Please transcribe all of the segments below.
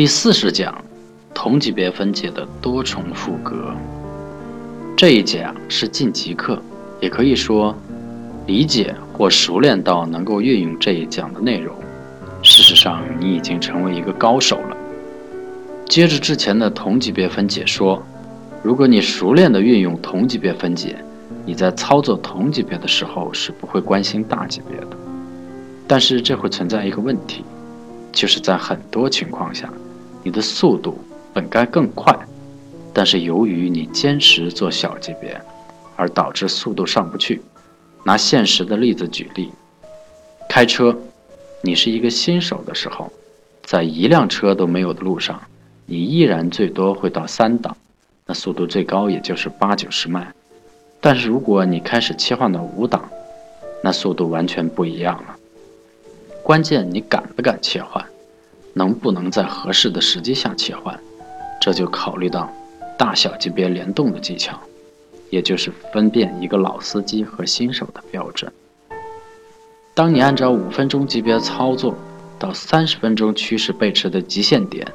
第四十讲，同级别分解的多重复格。这一讲是晋级课，也可以说理解或熟练到能够运用这一讲的内容。事实上，你已经成为一个高手了。接着之前的同级别分解说，如果你熟练的运用同级别分解，你在操作同级别的时候是不会关心大级别的。但是这会存在一个问题，就是在很多情况下，你的速度本该更快，但是由于你坚持做小级别，而导致速度上不去。拿现实的例子举例，开车。你是一个新手的时候，在一辆车都没有的路上，你依然最多会到三档，那速度最高也就是八九十迈。但是如果你开始切换到五档，那速度完全不一样了。关键你敢不敢切换，能不能在合适的时机下切换，这就考虑到大小级别联动的技巧，也就是分辨一个老司机和新手的标准。当你按照五分钟级别操作到三十分钟趋势背驰的极限点，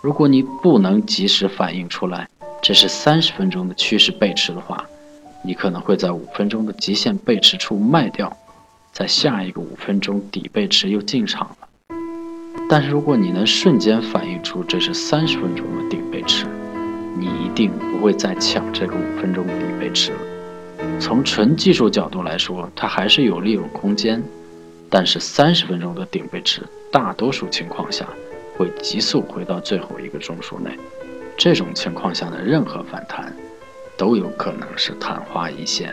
如果你不能及时反应出来这是三十分钟的趋势背驰的话，你可能会在五分钟的极限背驰处卖掉，在下一个五分钟底背驰又进场。但是如果你能瞬间反应出这是三十分钟的顶背驰，你一定不会再抢这个五分钟的底背驰了。从纯技术角度来说，它还是有利润空间，但是三十分钟的顶背驰，大多数情况下会急速回到最后一个中枢内。这种情况下的任何反弹，都有可能是昙花一现。